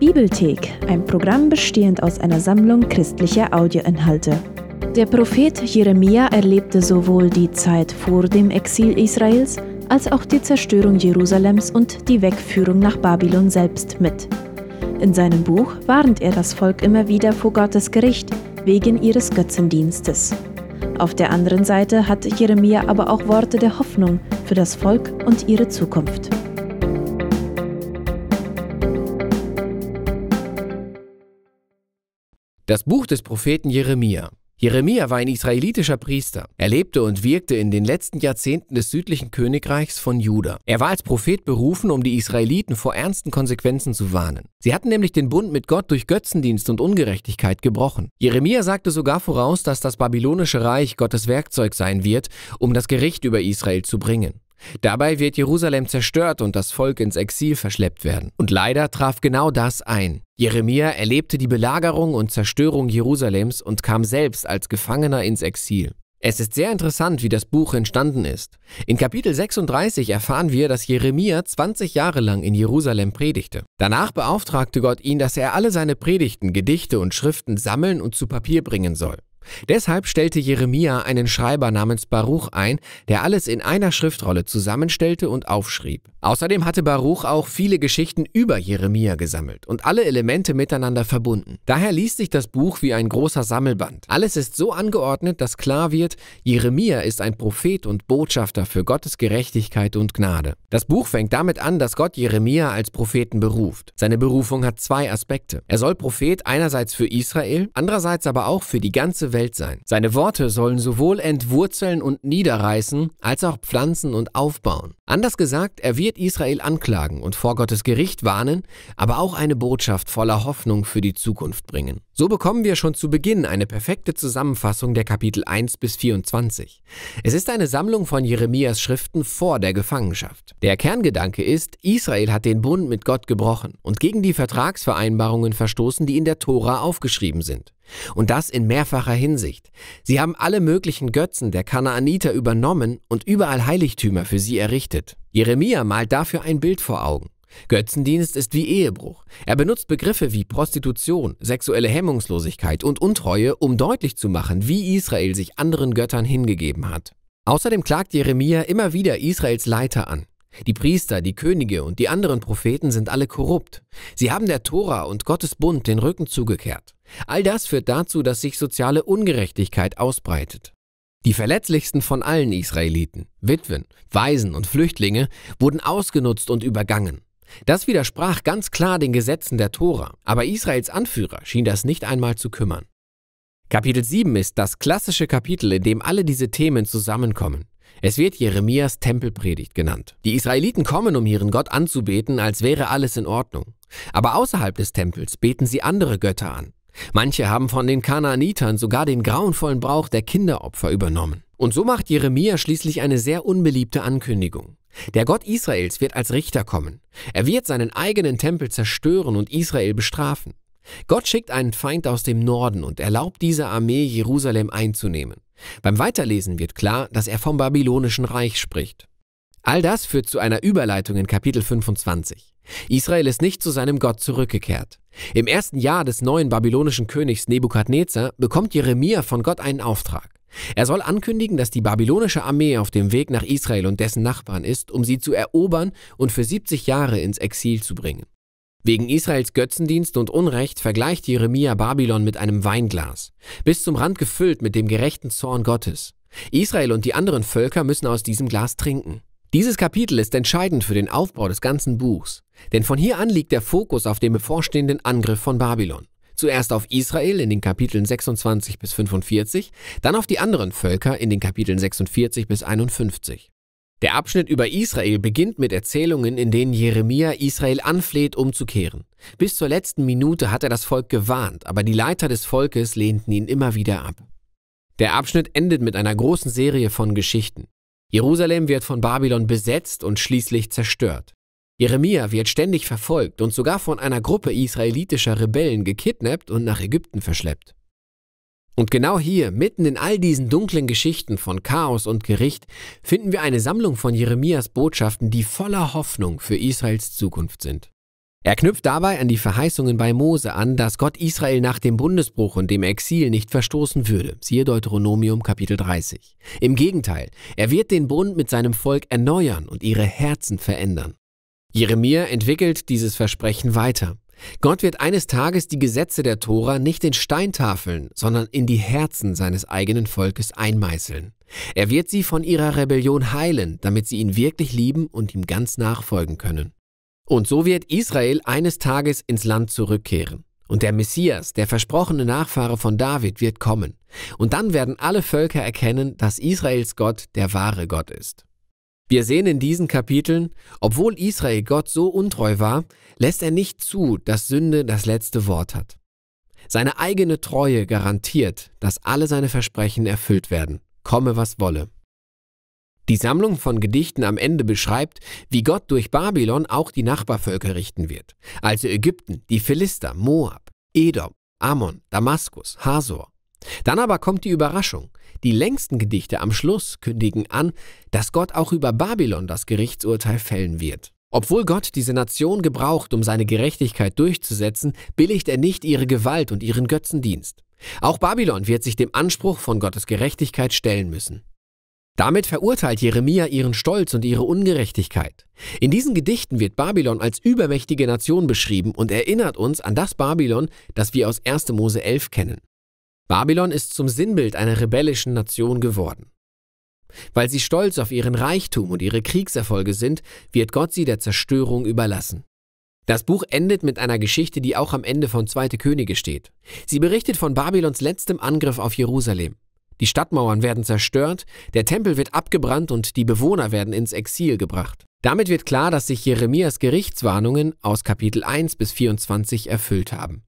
Bibelthek, ein Programm bestehend aus einer Sammlung christlicher Audioinhalte. Der Prophet Jeremia erlebte sowohl die Zeit vor dem Exil Israels als auch die Zerstörung Jerusalems und die Wegführung nach Babylon selbst mit. In seinem Buch warnt er das Volk immer wieder vor Gottes Gericht wegen ihres Götzendienstes. Auf der anderen Seite hat Jeremia aber auch Worte der Hoffnung für das Volk und ihre Zukunft. Das Buch des Propheten Jeremia. Jeremia war ein israelitischer Priester. Er lebte und wirkte in den letzten Jahrzehnten des südlichen Königreichs von Juda. Er war als Prophet berufen, um die Israeliten vor ernsten Konsequenzen zu warnen. Sie hatten nämlich den Bund mit Gott durch Götzendienst und Ungerechtigkeit gebrochen. Jeremia sagte sogar voraus, dass das babylonische Reich Gottes Werkzeug sein wird, um das Gericht über Israel zu bringen. Dabei wird Jerusalem zerstört und das Volk ins Exil verschleppt werden. Und leider traf genau das ein. Jeremia erlebte die Belagerung und Zerstörung Jerusalems und kam selbst als Gefangener ins Exil. Es ist sehr interessant, wie das Buch entstanden ist. In Kapitel 36 erfahren wir, dass Jeremia 20 Jahre lang in Jerusalem predigte. Danach beauftragte Gott ihn, dass er alle seine Predigten, Gedichte und Schriften sammeln und zu Papier bringen soll. Deshalb stellte Jeremia einen Schreiber namens Baruch ein, der alles in einer Schriftrolle zusammenstellte und aufschrieb. Außerdem hatte Baruch auch viele Geschichten über Jeremia gesammelt und alle Elemente miteinander verbunden. Daher liest sich das Buch wie ein großer Sammelband. Alles ist so angeordnet, dass klar wird, Jeremia ist ein Prophet und Botschafter für Gottes Gerechtigkeit und Gnade. Das Buch fängt damit an, dass Gott Jeremia als Propheten beruft. Seine Berufung hat zwei Aspekte. Er soll Prophet einerseits für Israel, andererseits aber auch für die ganze Welt sein. Seine Worte sollen sowohl entwurzeln und niederreißen, als auch pflanzen und aufbauen. Anders gesagt, er wird Israel anklagen und vor Gottes Gericht warnen, aber auch eine Botschaft voller Hoffnung für die Zukunft bringen. So bekommen wir schon zu Beginn eine perfekte Zusammenfassung der Kapitel 1 bis 24. Es ist eine Sammlung von Jeremias Schriften vor der Gefangenschaft. Der Kerngedanke ist, Israel hat den Bund mit Gott gebrochen und gegen die Vertragsvereinbarungen verstoßen, die in der Tora aufgeschrieben sind. Und das in mehrfacher Hinsicht. Sie haben alle möglichen Götzen der Kanaaniter übernommen und überall Heiligtümer für sie errichtet. Jeremia malt dafür ein Bild vor Augen. Götzendienst ist wie Ehebruch. Er benutzt Begriffe wie Prostitution, sexuelle Hemmungslosigkeit und Untreue, um deutlich zu machen, wie Israel sich anderen Göttern hingegeben hat. Außerdem klagt Jeremia immer wieder Israels Leiter an. Die Priester, die Könige und die anderen Propheten sind alle korrupt. Sie haben der Tora und Gottes Bund den Rücken zugekehrt. All das führt dazu, dass sich soziale Ungerechtigkeit ausbreitet. Die verletzlichsten von allen Israeliten, Witwen, Waisen und Flüchtlinge, wurden ausgenutzt und übergangen. Das widersprach ganz klar den Gesetzen der Tora, aber Israels Anführer schien das nicht einmal zu kümmern. Kapitel 7 ist das klassische Kapitel, in dem alle diese Themen zusammenkommen. Es wird Jeremias Tempelpredigt genannt. Die Israeliten kommen, um ihren Gott anzubeten, als wäre alles in Ordnung. Aber außerhalb des Tempels beten sie andere Götter an. Manche haben von den Kanaanitern sogar den grauenvollen Brauch der Kinderopfer übernommen. Und so macht Jeremia schließlich eine sehr unbeliebte Ankündigung. Der Gott Israels wird als Richter kommen. Er wird seinen eigenen Tempel zerstören und Israel bestrafen. Gott schickt einen Feind aus dem Norden und erlaubt dieser Armee, Jerusalem einzunehmen. Beim Weiterlesen wird klar, dass er vom babylonischen Reich spricht. All das führt zu einer Überleitung in Kapitel 25. Israel ist nicht zu seinem Gott zurückgekehrt. Im ersten Jahr des neuen babylonischen Königs Nebukadnezar bekommt Jeremia von Gott einen Auftrag. Er soll ankündigen, dass die babylonische Armee auf dem Weg nach Israel und dessen Nachbarn ist, um sie zu erobern und für 70 Jahre ins Exil zu bringen. Wegen Israels Götzendienst und Unrecht vergleicht Jeremia Babylon mit einem Weinglas, bis zum Rand gefüllt mit dem gerechten Zorn Gottes. Israel und die anderen Völker müssen aus diesem Glas trinken. Dieses Kapitel ist entscheidend für den Aufbau des ganzen Buchs, denn von hier an liegt der Fokus auf dem bevorstehenden Angriff von Babylon. Zuerst auf Israel in den Kapiteln 26 bis 45, dann auf die anderen Völker in den Kapiteln 46 bis 51. Der Abschnitt über Israel beginnt mit Erzählungen, in denen Jeremia Israel anfleht, umzukehren. Bis zur letzten Minute hat er das Volk gewarnt, aber die Leiter des Volkes lehnten ihn immer wieder ab. Der Abschnitt endet mit einer großen Serie von Geschichten. Jerusalem wird von Babylon besetzt und schließlich zerstört. Jeremia wird ständig verfolgt und sogar von einer Gruppe israelitischer Rebellen gekidnappt und nach Ägypten verschleppt. Und genau hier, mitten in all diesen dunklen Geschichten von Chaos und Gericht, finden wir eine Sammlung von Jeremias Botschaften, die voller Hoffnung für Israels Zukunft sind. Er knüpft dabei an die Verheißungen bei Mose an, dass Gott Israel nach dem Bundesbruch und dem Exil nicht verstoßen würde. Siehe Deuteronomium Kapitel 30. Im Gegenteil, er wird den Bund mit seinem Volk erneuern und ihre Herzen verändern. Jeremia entwickelt dieses Versprechen weiter. Gott wird eines Tages die Gesetze der Tora nicht in Steintafeln, sondern in die Herzen seines eigenen Volkes einmeißeln. Er wird sie von ihrer Rebellion heilen, damit sie ihn wirklich lieben und ihm ganz nachfolgen können. Und so wird Israel eines Tages ins Land zurückkehren. Und der Messias, der versprochene Nachfahre von David, wird kommen. Und dann werden alle Völker erkennen, dass Israels Gott der wahre Gott ist. Wir sehen in diesen Kapiteln, obwohl Israel Gott so untreu war, lässt er nicht zu, dass Sünde das letzte Wort hat. Seine eigene Treue garantiert, dass alle seine Versprechen erfüllt werden, komme was wolle. Die Sammlung von Gedichten am Ende beschreibt, wie Gott durch Babylon auch die Nachbarvölker richten wird, also Ägypten, die Philister, Moab, Edom, Ammon, Damaskus, Hasor. Dann aber kommt die Überraschung. Die längsten Gedichte am Schluss kündigen an, dass Gott auch über Babylon das Gerichtsurteil fällen wird. Obwohl Gott diese Nation gebraucht, um seine Gerechtigkeit durchzusetzen, billigt er nicht ihre Gewalt und ihren Götzendienst. Auch Babylon wird sich dem Anspruch von Gottes Gerechtigkeit stellen müssen. Damit verurteilt Jeremia ihren Stolz und ihre Ungerechtigkeit. In diesen Gedichten wird Babylon als übermächtige Nation beschrieben und erinnert uns an das Babylon, das wir aus 1. Mose 11 kennen. Babylon ist zum Sinnbild einer rebellischen Nation geworden. Weil sie stolz auf ihren Reichtum und ihre Kriegserfolge sind, wird Gott sie der Zerstörung überlassen. Das Buch endet mit einer Geschichte, die auch am Ende von Zweite Könige steht. Sie berichtet von Babylons letztem Angriff auf Jerusalem. Die Stadtmauern werden zerstört, der Tempel wird abgebrannt und die Bewohner werden ins Exil gebracht. Damit wird klar, dass sich Jeremias Gerichtswarnungen aus Kapitel 1 bis 24 erfüllt haben.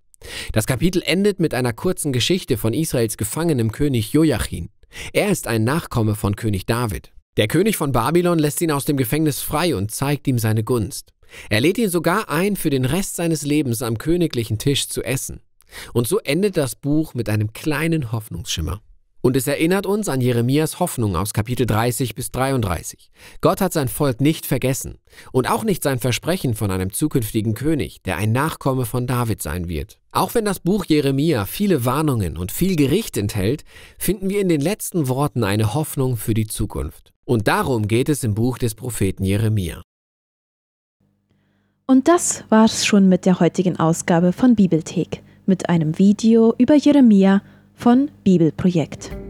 Das Kapitel endet mit einer kurzen Geschichte von Israels gefangenem König Joachim. Er ist ein Nachkomme von König David. Der König von Babylon lässt ihn aus dem Gefängnis frei und zeigt ihm seine Gunst. Er lädt ihn sogar ein, für den Rest seines Lebens am königlichen Tisch zu essen. Und so endet das Buch mit einem kleinen Hoffnungsschimmer. Und es erinnert uns an Jeremias Hoffnung aus Kapitel 30 bis 33. Gott hat sein Volk nicht vergessen und auch nicht sein Versprechen von einem zukünftigen König, der ein Nachkomme von David sein wird. Auch wenn das Buch Jeremia viele Warnungen und viel Gericht enthält, finden wir in den letzten Worten eine Hoffnung für die Zukunft. Und darum geht es im Buch des Propheten Jeremia. Und das war's schon mit der heutigen Ausgabe von Bibelthek, mit einem Video über Jeremia von Bibelprojekt.